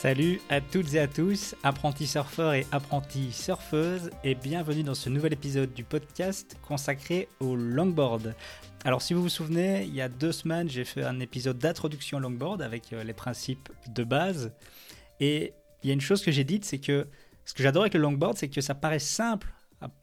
Salut à toutes et à tous, apprentis surfeurs et apprentis surfeuses, et bienvenue dans ce nouvel épisode du podcast consacré au longboard. Alors si vous vous souvenez, il y a deux semaines, j'ai fait un épisode d'introduction au longboard avec euh, les principes de base, et il y a une chose que j'ai dite, c'est que ce que j'adore avec le longboard, c'est que ça paraît simple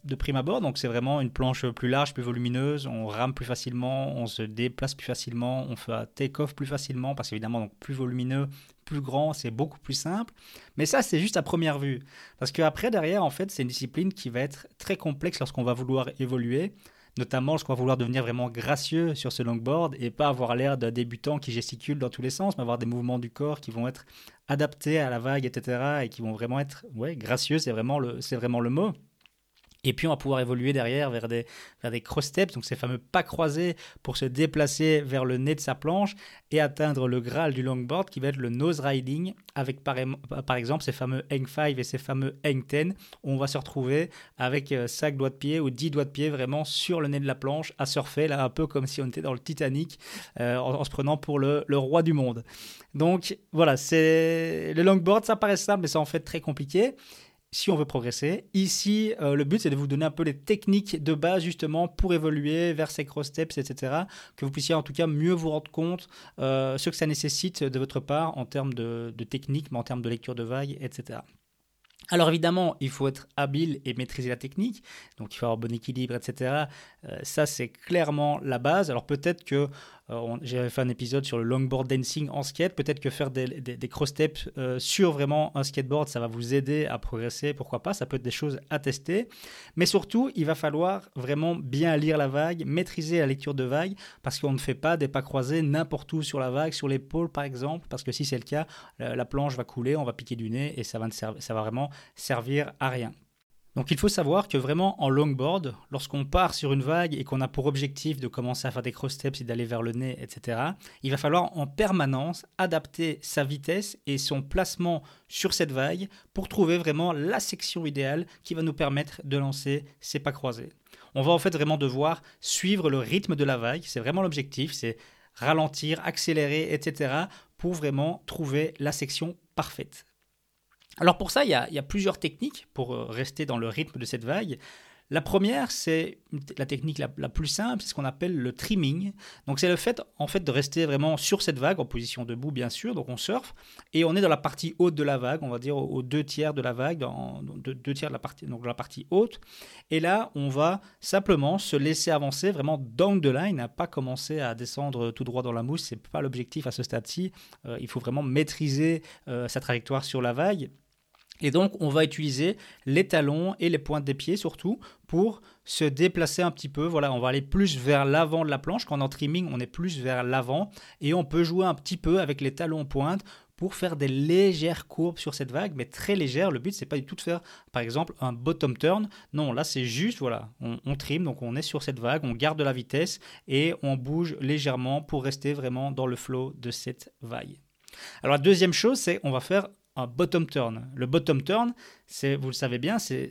de prime abord. Donc c'est vraiment une planche plus large, plus volumineuse. On rame plus facilement, on se déplace plus facilement, on fait un take-off plus facilement parce qu'évidemment donc plus volumineux, plus grand, c'est beaucoup plus simple. Mais ça, c'est juste à première vue. Parce qu'après, derrière, en fait, c'est une discipline qui va être très complexe lorsqu'on va vouloir évoluer, notamment lorsqu'on va vouloir devenir vraiment gracieux sur ce longboard et pas avoir l'air d'un débutant qui gesticule dans tous les sens, mais avoir des mouvements du corps qui vont être adaptés à la vague, etc. et qui vont vraiment être ouais, gracieux, c'est vraiment, le, vraiment le mot. Et puis on va pouvoir évoluer derrière vers des, vers des cross steps, donc ces fameux pas croisés pour se déplacer vers le nez de sa planche et atteindre le graal du longboard qui va être le nose riding avec par, par exemple ces fameux hang 5 et ces fameux hang 10 où on va se retrouver avec 5 euh, doigts de pied ou 10 doigts de pied vraiment sur le nez de la planche à surfer là un peu comme si on était dans le Titanic euh, en, se prenant pour le, le roi du monde. Donc voilà, c'est le longboard ça paraît simple mais c'est en fait très compliqué si on veut progresser. Ici, euh, le but, c'est de vous donner un peu les techniques de base, justement, pour évoluer vers ces cross steps, etc. Que vous puissiez, en tout cas, mieux vous rendre compte euh, ce que ça nécessite de votre part en termes de, de technique, mais en termes de lecture de vagues, etc. Alors évidemment, il faut être habile et maîtriser la technique, donc il faut avoir bon équilibre, etc. Euh, ça, c'est clairement la base. Alors peut-être que j'avais fait un épisode sur le longboard dancing en skate. Peut-être que faire des, des, cross steps euh, sur vraiment un skateboard, ça va vous aider à progresser. Pourquoi pas? Ça peut être des choses à tester. Mais surtout, il va falloir vraiment bien lire la vague, maîtriser la lecture de vague, parce qu'on ne fait pas des pas croisés n'importe où sur la vague, sur l'épaule par exemple, parce que si c'est le cas, la planche va couler, on va piquer du nez et ça va vraiment servir à rien. Donc il faut savoir que vraiment en longboard, lorsqu'on part sur une vague et qu'on a pour objectif de commencer à faire des cross steps et d'aller vers le nez, etc., il va falloir en permanence adapter sa vitesse et son placement sur cette vague pour trouver vraiment la section idéale qui va nous permettre de lancer ces pas croisés. On va en fait vraiment devoir suivre le rythme de la vague, c'est vraiment l'objectif, c'est ralentir, accélérer, etc., pour vraiment trouver la section parfaite. Alors pour ça, il y, a, plusieurs techniques pour euh, rester dans le rythme de cette vague. La première, c'est la technique la, plus simple, c'est ce qu'on appelle le trimming. Donc c'est le fait en fait de rester vraiment sur cette vague en position debout bien sûr, donc on surfe et on est dans la partie haute de la vague, on va dire aux deux tiers de la vague, dans, deux, tiers de la partie donc la partie haute. Et là, on va simplement se laisser avancer vraiment down the line, à pas commencer à descendre tout droit dans la mousse, c'est pas l'objectif à ce stade-ci. Euh, il faut vraiment maîtriser euh, sa trajectoire sur la vague et donc, on va utiliser les talons et les pointes des pieds surtout pour se déplacer un petit peu. Voilà, on va aller plus vers l'avant de la planche. Quand on est trimming, on est plus vers l'avant. Et on peut jouer un petit peu avec les talons pointes pour faire des légères courbes sur cette vague, mais très légères. Le but, c'est pas du tout de faire, par exemple, un bottom turn. Non, là, c'est juste, voilà, on, on trim, donc on est sur cette vague, on garde la vitesse et on bouge légèrement pour rester vraiment dans le flow de cette vague. Alors la deuxième chose, c'est on va faire un bottom turn. Le bottom turn, c'est, vous le savez bien, c'est,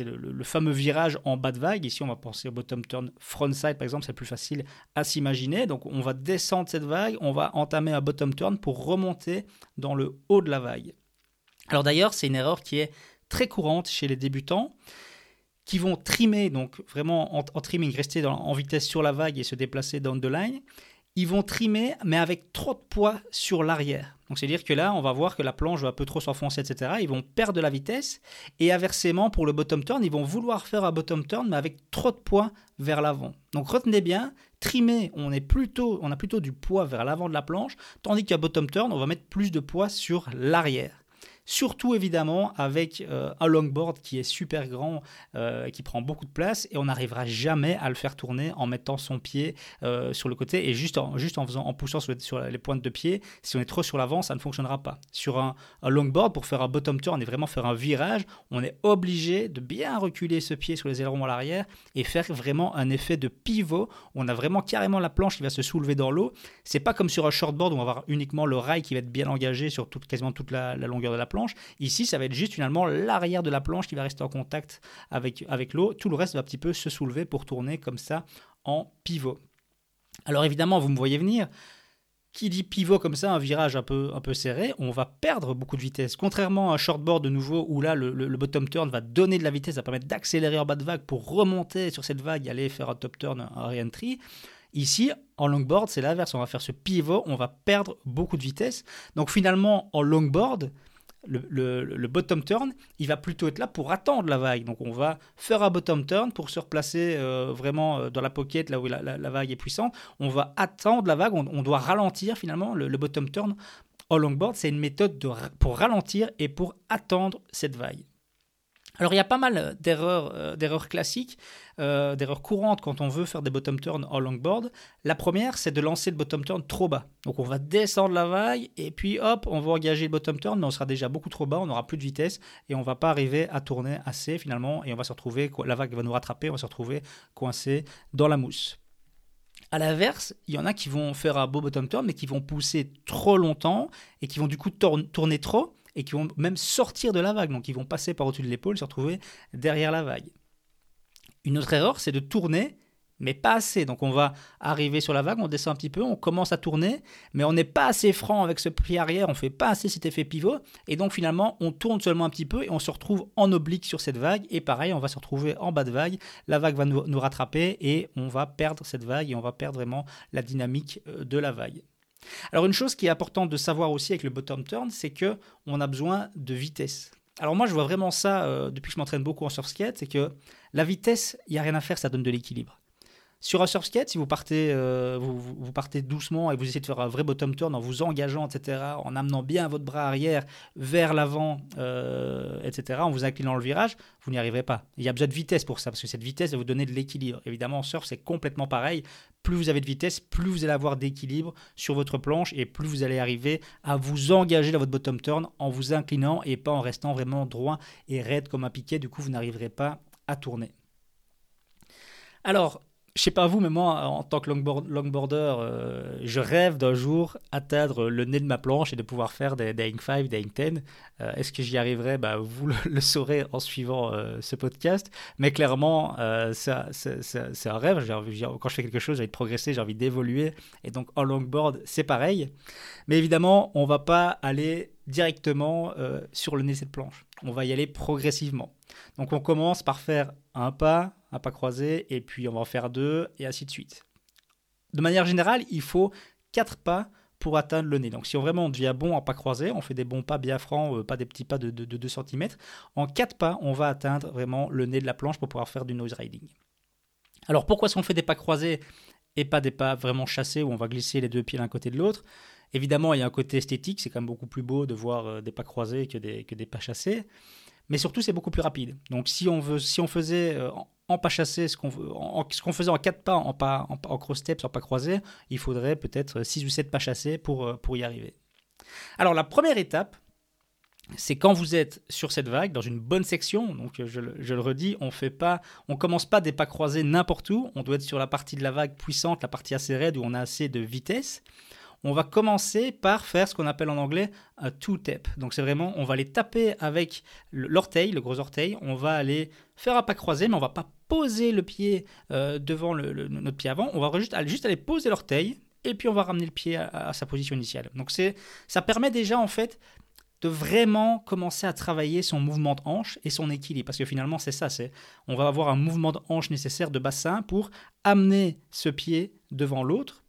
le, fameux virage en bas de vague. Ici, on va penser au bottom turn frontside, par exemple, c'est plus facile à s'imaginer. Donc, on va descendre cette vague, on va entamer un bottom turn pour remonter dans le haut de la vague. Alors d'ailleurs, c'est une erreur qui est très courante chez les débutants qui vont trimer, donc vraiment en, trimming, rester en vitesse sur la vague et se déplacer down the line. Ils vont trimer, mais avec trop de poids sur l'arrière. Donc c'est-à-dire que là, on va voir que la planche va un peu trop s'enfoncer, etc. Ils vont perdre de la vitesse. Et inversement, pour le bottom turn, ils vont vouloir faire un bottom turn, mais avec trop de poids vers l'avant. Donc retenez bien, trimé, on, est plutôt, on a plutôt du poids vers l'avant de la planche, tandis qu'à bottom turn, on va mettre plus de poids sur l'arrière. Surtout évidemment avec euh, un longboard qui est super grand, euh, qui prend beaucoup de place et on n'arrivera jamais à le faire tourner en mettant son pied euh, sur le côté et juste en, juste en, faisant, en poussant sur, les pointes de pied. Si on est trop sur l'avant, ça ne fonctionnera pas. Sur un, longboard, pour faire un bottom turn et vraiment faire un virage, on est obligé de bien reculer ce pied sur les ailerons à l'arrière et faire vraiment un effet de pivot. On a vraiment carrément la planche qui va se soulever dans l'eau. C'est pas comme sur un shortboard où on va avoir uniquement le rail qui va être bien engagé sur toute, quasiment toute la longueur de la planche Ici, ça va être juste finalement l'arrière de la planche qui va rester en contact avec, avec l'eau. Tout le reste va un petit peu se soulever pour tourner comme ça en pivot. Alors évidemment, vous me voyez venir. Qui dit pivot comme ça, un virage un peu, un peu serré, on va perdre beaucoup de vitesse. Contrairement à un shortboard de nouveau, où là, le, bottom turn va donner de la vitesse, ça va permettre d'accélérer en bas de vague pour remonter sur cette vague aller faire un top turn, un re-entry. Ici, en longboard, c'est l'inverse. On va faire ce pivot, on va perdre beaucoup de vitesse. Donc finalement, en longboard, le, bottom turn, il va plutôt être là pour attendre la vague. Donc on va faire un bottom turn pour se replacer euh, vraiment euh, dans la pocket, là où la, vague est puissante. On va attendre la vague, on, doit ralentir finalement le, bottom turn. Au longboard, c'est une méthode pour ralentir et pour attendre cette vague. Alors il y a pas mal d'erreurs, euh, d'erreurs classiques, euh, d'erreurs courantes quand on veut faire des bottom turns en longboard. La première, c'est de lancer le bottom turn trop bas. Donc on va descendre la vague et puis hop, on va engager le bottom turn, mais on sera déjà beaucoup trop bas, on n'aura plus de vitesse et on va pas arriver à tourner assez finalement et on va se retrouver, la vague va nous rattraper, on va se retrouver coincé dans la mousse. À l'inverse, il y en a qui vont faire un beau bottom turn, mais qui vont pousser trop longtemps et qui vont du coup tourner trop et qui vont même sortir de la vague. Donc ils vont passer par au-dessus de l'épaule, se retrouver derrière la vague. Une autre erreur, c'est de tourner, mais pas assez. Donc on va arriver sur la vague, on descend un petit peu, on commence à tourner, mais on n'est pas assez franc avec ce prix arrière, on fait pas assez cet effet pivot, et donc finalement on tourne seulement un petit peu et on se retrouve en oblique sur cette vague, et pareil, on va se retrouver en bas de vague, la vague va nous, nous rattraper et on va perdre cette vague et on va perdre vraiment la dynamique euh, de la vague. Alors une chose qui est importante de savoir aussi avec le bottom turn, c'est que on a besoin de vitesse. Alors moi je vois vraiment ça euh, depuis que je m'entraîne beaucoup en surf skate, c'est que la vitesse, il n'y a rien à faire, ça donne de l'équilibre. Sur un surf skate, si vous partez, euh, vous, partez doucement et vous essayez de faire un vrai bottom turn en vous engageant, etc., en amenant bien votre bras arrière vers l'avant, euh, etc., en vous inclinant le virage, vous n'y arriverez pas. Il y a besoin de vitesse pour ça, parce que cette vitesse va vous donner de l'équilibre. Évidemment, en surf, c'est complètement pareil. Plus vous avez de vitesse, plus vous allez avoir d'équilibre sur votre planche et plus vous allez arriver à vous engager dans votre bottom turn en vous inclinant et pas en restant vraiment droit et raide comme un piquet. Du coup, vous n'arriverez pas à tourner. Alors, je sais pas vous, mais moi, en tant que longboarder, euh, je rêve d'un jour atteindre le nez de ma planche et de pouvoir faire des, des 5, des 10. Euh, est-ce que j'y arriverai? Bah, Vous le, saurez en suivant euh, ce podcast. Mais clairement, c'est un rêve. quand je fais quelque chose, j'ai envie de progresser, j'ai envie d'évoluer. Et donc, en longboard, c'est pareil. Mais évidemment, on va pas aller directement sur le nez de cette planche. On va y aller progressivement. Donc, on commence par faire un pas, un pas croisé, et puis on va en faire deux, et ainsi de suite. De manière générale, il faut quatre pas pour atteindre le nez. Donc si on vraiment devient bon en pas croisé, on fait des bons pas bien francs, euh, pas des petits pas de, 2 cm, en quatre pas, on va atteindre vraiment le nez de la planche pour pouvoir faire du nose riding. Alors pourquoi est-ce qu'on fait des pas croisés et pas des pas vraiment chassés où on va glisser les deux pieds l'un côté de l'autre? Évidemment, il y a un côté esthétique, c'est quand même beaucoup plus beau de voir euh, des pas croisés que des pas chassés mais surtout c'est beaucoup plus rapide. Donc si on, veut, si on faisait euh, en, pas chassé ce qu'on faisait en quatre pas en pas en, cross steps en pas croisé, il faudrait peut-être 6 ou 7 pas chassés pour, euh, pour y arriver. Alors la première étape, c'est quand vous êtes sur cette vague, dans une bonne section, donc je, je le redis, on fait pas, on commence pas des pas croisés n'importe où, on doit être sur la partie de la vague puissante, la partie assez raide où on a assez de vitesse on va commencer par faire ce qu'on appelle en anglais un two-tap. Donc c'est vraiment, on va les taper avec l'orteil, le gros orteil, on va aller faire un pas croisé, mais on va pas poser le pied euh, devant notre pied avant, on va juste, juste aller poser l'orteil, et puis on va ramener le pied à, sa position initiale. Donc c'est, ça permet déjà en fait de vraiment commencer à travailler son mouvement de hanche et son équilibre. Parce que finalement, c'est ça, c'est on va avoir un mouvement de hanche nécessaire de bassin pour amener ce pied devant l'autre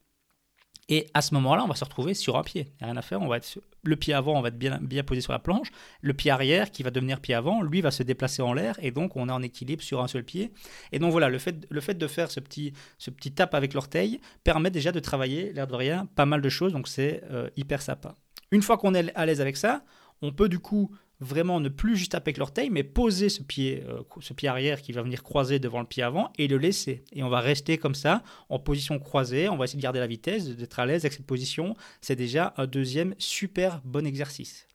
et à ce moment-là, on va se retrouver sur un pied. Il n'y a rien à faire, on va le pied avant va être bien, bien posé sur la planche, le pied arrière qui va devenir pied avant, lui va se déplacer en l'air et donc on est en équilibre sur un seul pied. Et donc voilà, le fait, le fait de faire ce petit, ce petit tap avec l'orteil permet déjà de travailler, l'air de rien, pas mal de choses, donc c'est euh, hyper sympa. Une fois qu'on est à l'aise avec ça, on peut du coup vraiment ne plus juste taper avec l'orteil, mais poser ce pied, euh, ce pied arrière qui va venir croiser devant le pied avant et le laisser. Et on va rester comme ça, en position croisée. On va essayer de garder la vitesse, d'être à l'aise avec cette position. C'est déjà un deuxième super bon exercice.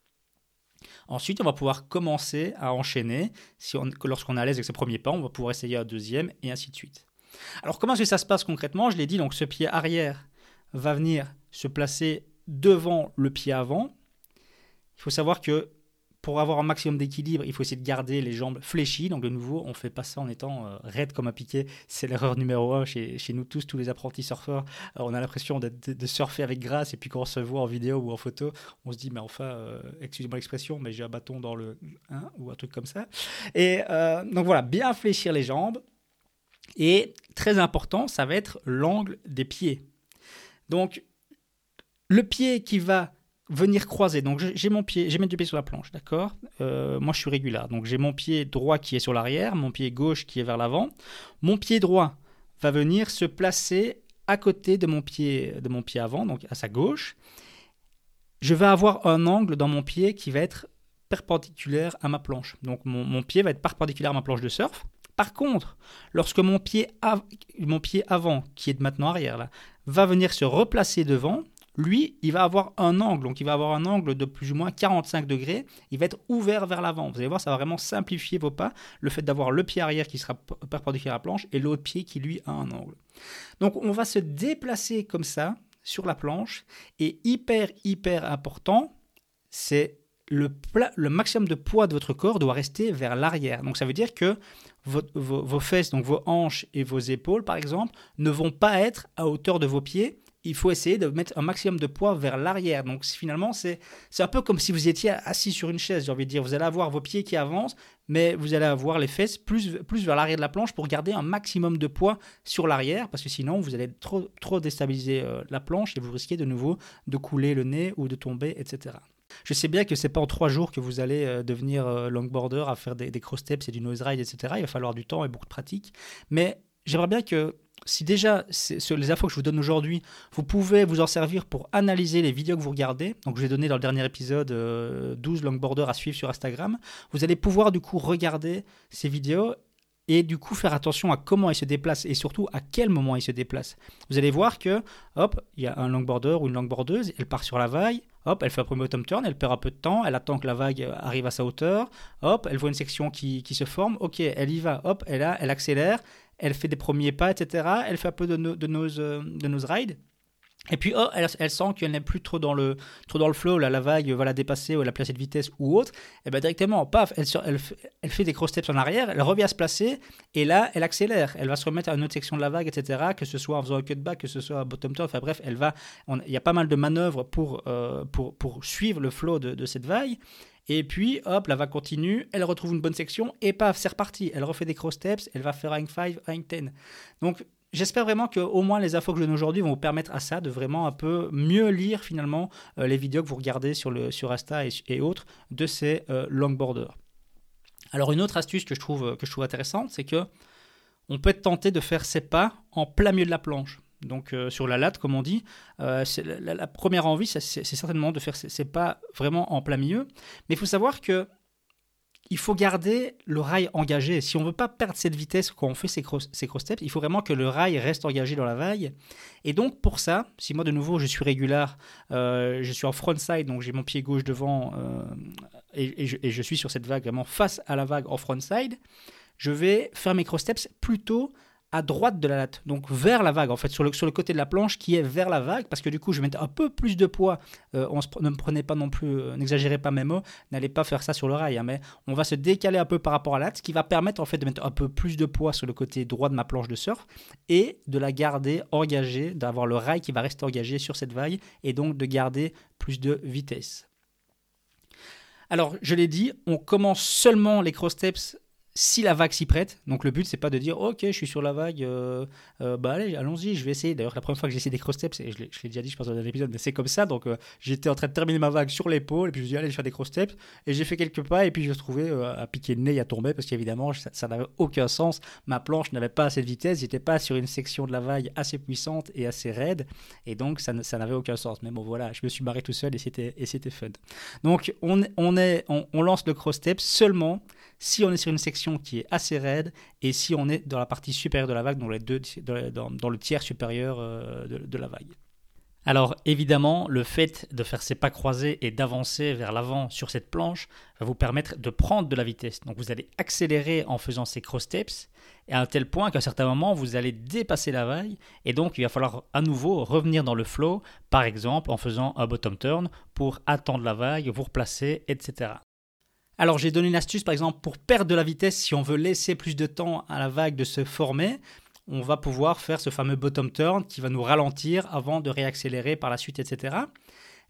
Ensuite, on va pouvoir commencer à enchaîner. Si lorsqu'on est à l'aise avec ce premier pas, on va pouvoir essayer un deuxième et ainsi de suite. Alors, comment est-ce que ça se passe concrètement? Je l'ai dit, donc ce pied arrière va venir se placer devant le pied avant. Il faut savoir que pour avoir un maximum d'équilibre, il faut essayer de garder les jambes fléchies. Donc de nouveau, on ne fait pas ça en étant euh, raide comme un piqué. C'est l'erreur numéro un chez, nous tous, tous les apprentis surfeurs. Euh, on a l'impression de, surfer avec grâce et puis quand on se voit en vidéo ou en photo, on se dit mais enfin, euh, excusez-moi l'expression, mais j'ai un bâton dans le hein, ou un truc comme ça. Et donc voilà, bien fléchir les jambes. Et très important, ça va être l'angle des pieds. Donc le pied qui va venir croiser. Donc j'ai mon pied, j'ai mes deux pieds sur la planche, d'accord? Euh, Moi je suis régulier. Donc j'ai mon pied droit qui est sur l'arrière, mon pied gauche qui est vers l'avant. Mon pied droit va venir se placer à côté de mon pied de mon pied avant, donc à sa gauche. Je vais avoir un angle dans mon pied qui va être perpendiculaire à ma planche. Donc mon, pied va être perpendiculaire à ma planche de surf. Par contre, lorsque mon pied, mon pied avant, qui est maintenant arrière, là, va venir se replacer devant, lui, il va avoir un angle, donc il va avoir un angle de plus ou moins 45 degrés, il va être ouvert vers l'avant. Vous allez voir, ça va vraiment simplifier vos pas, le fait d'avoir le pied arrière qui sera perpendiculaire à la planche et l'autre pied qui lui a un angle. Donc on va se déplacer comme ça sur la planche et hyper hyper important, c'est le, maximum de poids de votre corps doit rester vers l'arrière. Donc ça veut dire que vos, fesses, donc vos hanches et vos épaules par exemple, ne vont pas être à hauteur de vos pieds, il faut essayer de mettre un maximum de poids vers l'arrière. Donc finalement, c'est un peu comme si vous étiez assis sur une chaise, j'ai envie de dire. Vous allez avoir vos pieds qui avancent, mais vous allez avoir les fesses plus, plus vers l'arrière de la planche pour garder un maximum de poids sur l'arrière, parce que sinon, vous allez trop, trop déstabiliser euh, la planche et vous risquez de nouveau de couler le nez ou de tomber, etc. Je sais bien que c'est pas en trois jours que vous allez euh, devenir euh, longboarder à faire des, cross steps et du nose ride, etc. Il va falloir du temps et beaucoup de pratique. Mais j'aimerais bien que si déjà sur les infos que je vous donne aujourd'hui, vous pouvez vous en servir pour analyser les vidéos que vous regardez, donc je vous ai donné dans le dernier épisode 12 euh, longboarders à suivre sur Instagram, vous allez pouvoir du coup regarder ces vidéos et du coup faire attention à comment ils se déplacent et surtout à quel moment ils se déplacent. Vous allez voir que, hop, il y a un longboarder ou une longboardeuse, elle part sur la vague, hop, elle fait un premier turn, elle perd un peu de temps, elle attend que la vague arrive à sa hauteur, hop, elle voit une section qui, qui se forme, ok, elle y va, hop, elle, a, elle accélère, elle fait des premiers pas, etc. Elle fait un peu de, de, nose, euh, de nose ride. Et puis, oh, elle, sent qu'elle n'est plus trop dans le, trop dans le flow, la vague va la dépasser ou la placer de vitesse ou autre. Et bien directement, paf, elle, elle, elle, fait des cross steps en arrière, elle revient à se placer et là, elle accélère. Elle va se remettre à une autre section de la vague, etc. Que ce soit en faisant un cutback, que ce soit un bottom turn, enfin bref, elle va. Il y a pas mal de manœuvres pour, euh, pour, pour suivre le flow de cette vague. Et puis, hop, la vague continue, elle retrouve une bonne section, et paf, c'est reparti. Elle refait des cross steps, elle va faire rank 5, rank 10. Donc, j'espère vraiment que au moins les infos que je donne aujourd'hui vont vous permettre à ça de vraiment un peu mieux lire finalement euh, les vidéos que vous regardez sur, le, sur Insta et, autres de ces euh, longboarders. Alors, une autre astuce que je trouve, que je trouve intéressante, c'est que on peut être tenté de faire ses pas en plein milieu de la planche donc euh, sur la latte, comme on dit. Euh, la, première envie, c'est certainement de faire, c'est pas vraiment en plein milieu, mais il faut savoir que il faut garder le rail engagé. Si on veut pas perdre cette vitesse quand on fait ces cross, ces cross steps, il faut vraiment que le rail reste engagé dans la vague. Et donc pour ça, si moi de nouveau je suis régulier, euh, je suis en front side, donc j'ai mon pied gauche devant et, je, et, je, suis sur cette vague vraiment face à la vague en front side, je vais faire mes cross steps plutôt à droite de la latte, donc vers la vague, en fait, sur le, côté de la planche qui est vers la vague, parce que du coup, je mettre un peu plus de poids. Euh, on ne me prenez pas non plus, euh, n'exagérez pas mes mots, n'allez pas faire ça sur le rail, hein, mais on va se décaler un peu par rapport à la latte, ce qui va permettre en fait de mettre un peu plus de poids sur le côté droit de ma planche de surf et de la garder engagée, d'avoir le rail qui va rester engagé sur cette vague et donc de garder plus de vitesse. Alors, je l'ai dit, on commence seulement les cross steps si la vague s'y prête. Donc le but, c'est pas de dire ok, je suis sur la vague, euh, euh, bah allez, allons-y, je vais essayer. D'ailleurs, la première fois que j'ai essayé des cross steps, et je l'ai déjà dit, je pense dans un épisode, c'est comme ça. Donc euh, j'étais en train de terminer ma vague sur l'épaule, et puis je me suis dit allez, je faire des cross steps, et j'ai fait quelques pas, et puis je me suis retrouvé à piquer le nez à tomber, parce qu'évidemment, ça, n'avait aucun sens. Ma planche n'avait pas assez de vitesse, j'étais pas sur une section de la vague assez puissante et assez raide, et donc ça, ça n'avait aucun sens. Mais bon, voilà, je me suis barré tout seul, et c'était, et c'était fun. Donc on, on, est, on, on lance le cross step seulement si on est sur une section qui est assez raide et si on est dans la partie supérieure de la vague, dans, le tiers supérieur euh, de, la vague. Alors évidemment, le fait de faire ces pas croisés et d'avancer vers l'avant sur cette planche va vous permettre de prendre de la vitesse. Donc vous allez accélérer en faisant ces cross steps et à un tel point qu'à un certain moment vous allez dépasser la vague et donc il va falloir à nouveau revenir dans le flow, par exemple en faisant un bottom turn pour attendre la vague, vous replacer, etc. Alors j'ai donné une astuce par exemple pour perdre de la vitesse si on veut laisser plus de temps à la vague de se former. On va pouvoir faire ce fameux bottom turn qui va nous ralentir avant de réaccélérer par la suite, etc.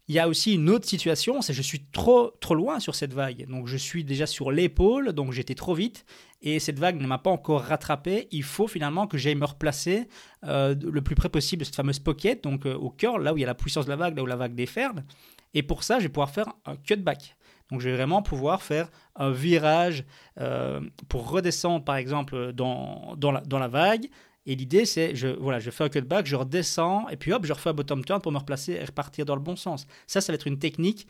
Il y a aussi une autre situation, c'est je suis trop trop loin sur cette vague. Donc je suis déjà sur l'épaule, donc j'étais trop vite et cette vague ne m'a pas encore rattrapé. Il faut finalement que j'aille me replacer euh, le plus près possible de cette fameuse pocket, donc euh, au cœur, là où il y a la puissance de la vague, là où la vague déferle. Et pour ça, je vais pouvoir faire un cutback. Donc je vais vraiment pouvoir faire un virage euh, pour redescendre par exemple dans, dans, la, vague. Et l'idée c'est, je, voilà, je fais un cutback, je redescends et puis hop, je refais un bottom turn pour me replacer et repartir dans le bon sens. Ça, ça va être une technique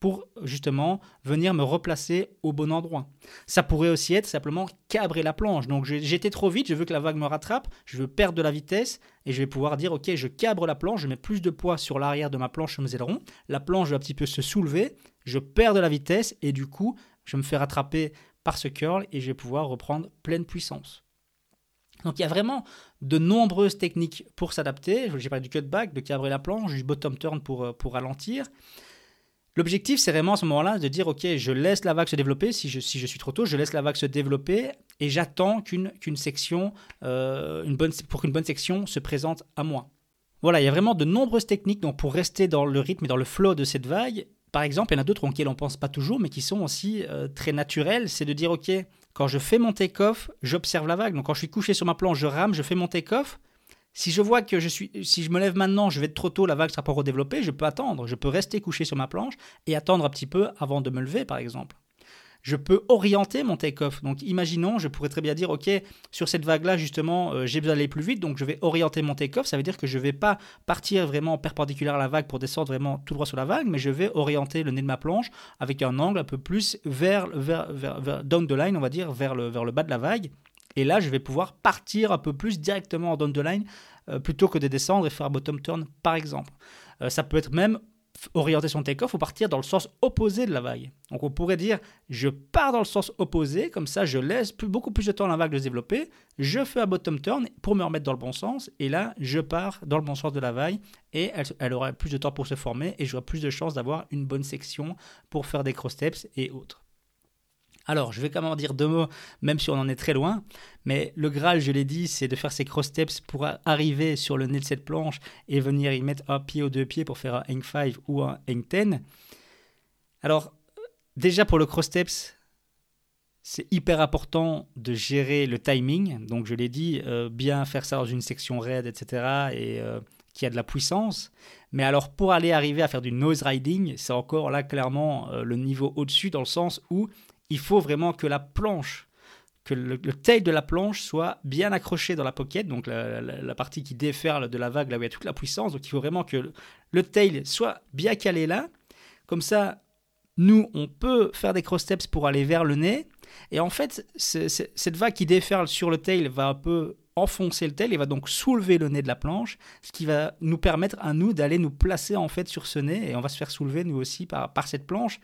pour justement venir me replacer au bon endroit. Ça pourrait aussi être simplement cabrer la planche. Donc j'étais trop vite, je veux que la vague me rattrape, je veux perdre de la vitesse et je vais pouvoir dire ok, je cabre la planche, je mets plus de poids sur l'arrière de ma planche mes ailerons, la planche va un petit peu se soulever, je perds de la vitesse et du coup, je me fais rattraper par ce curl et je vais pouvoir reprendre pleine puissance. Donc il y a vraiment de nombreuses techniques pour s'adapter. J'ai parlé du cutback, de cabrer la planche, du bottom turn pour, euh, pour ralentir. L'objectif, c'est vraiment à ce moment-là de dire, OK, je laisse la vague se développer. Si je, suis trop tôt, je laisse la vague se développer et j'attends qu'une qu'une section, euh, une bonne, pour qu'une bonne section se présente à moi. Voilà, il y a vraiment de nombreuses techniques donc, pour rester dans le rythme et dans le flow de cette vague. Par exemple, il y en a d'autres auxquelles on ne pense pas toujours, mais qui sont aussi euh, très naturelles. C'est de dire, OK, quand je fais mon take-off, j'observe la vague. Donc quand je suis couché sur ma planche, je rame, je fais mon take-off. Si je vois que je suis, si je me lève maintenant, je vais être trop tôt, la vague sera pas redéveloppée, je peux attendre, je peux rester couché sur ma planche et attendre un petit peu avant de me lever, par exemple je peux orienter mon take-off. Donc imaginons, je pourrais très bien dire, ok, sur cette vague-là, justement, euh, j'ai besoin d'aller plus vite, donc je vais orienter mon take-off. Ça veut dire que je ne vais pas partir vraiment perpendiculaire à la vague pour descendre vraiment tout droit sur la vague, mais je vais orienter le nez de ma planche avec un angle un peu plus vers, down the line, on va dire, vers le, vers le bas de la vague. Et là, je vais pouvoir partir un peu plus directement en down the line euh, plutôt que de descendre et faire bottom turn, par exemple. Euh, ça peut être même orienter son take-off ou partir dans le sens opposé de la vague. Donc on pourrait dire je pars dans le sens opposé, comme ça je laisse beaucoup plus de temps à la vague de se développer, je fais un bottom turn pour me remettre dans le bon sens, et là je pars dans le bon sens de la vague, et elle, aura plus de temps pour se former, et j'aurai plus de chances d'avoir une bonne section pour faire des cross steps et autres. Alors, je vais quand même dire deux mots, même si on en est très loin. Mais le Graal, je l'ai dit, c'est de faire ces cross steps pour arriver sur le nez de cette planche et venir y mettre un pied ou deux pieds pour faire un hang 5 ou un hang 10. Alors, déjà pour le cross steps, c'est hyper important de gérer le timing. Donc, je l'ai dit, euh, bien faire ça dans une section raide, etc. et euh, qui a de la puissance. Mais alors, pour aller arriver à faire du nose riding, c'est encore là clairement euh, le niveau au-dessus, dans le sens où il faut vraiment que la planche, que le, tail de la planche soit bien accroché dans la pocket, donc la, partie qui déferle de la vague, là où il y a toute la puissance. Donc il faut vraiment que le, tail soit bien calé là. Comme ça, nous, on peut faire des cross steps pour aller vers le nez. Et en fait, cette vague qui déferle sur le tail va un peu enfoncer le tail et va donc soulever le nez de la planche, ce qui va nous permettre à nous d'aller nous placer en fait sur ce nez et on va se faire soulever nous aussi par, par cette planche.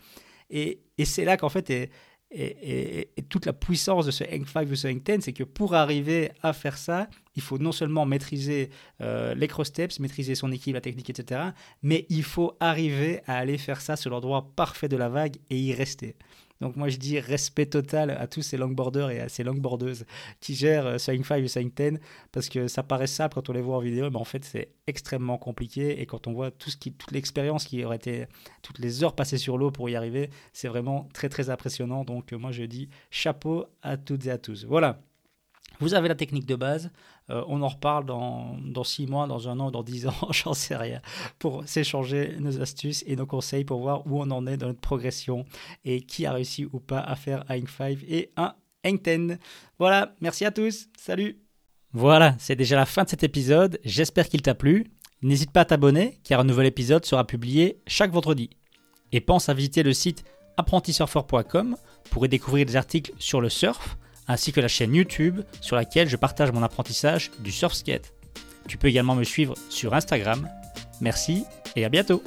Et, et c'est là qu'en fait est, et, toute la puissance de ce Hang 5 ou ce Hang 10, c'est que pour arriver à faire ça, il faut non seulement maîtriser euh, les cross steps, maîtriser son équipe, la technique, etc., mais il faut arriver à aller faire ça sur l'endroit parfait de la vague et y rester. Donc moi je dis respect total à tous ces longboarders et à ces longboardeuses qui gèrent Swing 5 et Swing 10 parce que ça paraît simple quand on les voit en vidéo, mais en fait c'est extrêmement compliqué et quand on voit toute l'expérience qui aurait été, toutes les heures passées sur l'eau pour y arriver, c'est vraiment très très impressionnant. Donc moi je dis chapeau à toutes et à tous. Voilà. Vous avez la technique de base, euh, on en reparle dans, 6 mois, dans un an, dans 10 ans, j'en sais rien, pour s'échanger nos astuces et nos conseils pour voir où on en est dans notre progression et qui a réussi ou pas à faire un 5 et un Hang 10. Voilà, merci à tous, salut Voilà, c'est déjà la fin de cet épisode, j'espère qu'il t'a plu. N'hésite pas à t'abonner car un nouvel épisode sera publié chaque vendredi. Et pense à visiter le site apprentisurfer.com pour y découvrir des articles sur le surf ainsi que la chaîne YouTube sur laquelle je partage mon apprentissage du surf skate. Tu peux également me suivre sur Instagram. Merci et à bientôt